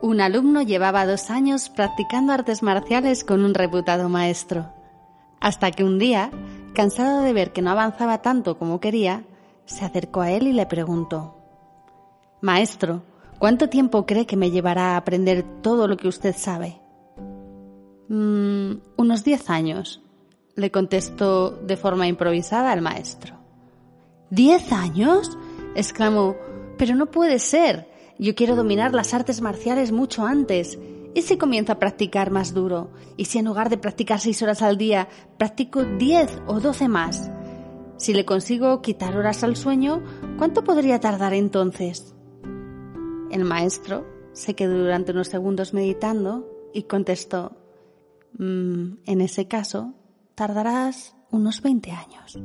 Un alumno llevaba dos años practicando artes marciales con un reputado maestro, hasta que un día, cansado de ver que no avanzaba tanto como quería, se acercó a él y le preguntó, Maestro, ¿cuánto tiempo cree que me llevará a aprender todo lo que usted sabe? «Mm, unos diez años, le contestó de forma improvisada el maestro. ¿Diez años? exclamó. Pero no puede ser. Yo quiero dominar las artes marciales mucho antes. ¿Y si comienzo a practicar más duro? ¿Y si en lugar de practicar seis horas al día, practico diez o doce más? Si le consigo quitar horas al sueño, ¿cuánto podría tardar entonces? El maestro se quedó durante unos segundos meditando y contestó, mm, en ese caso, tardarás unos 20 años.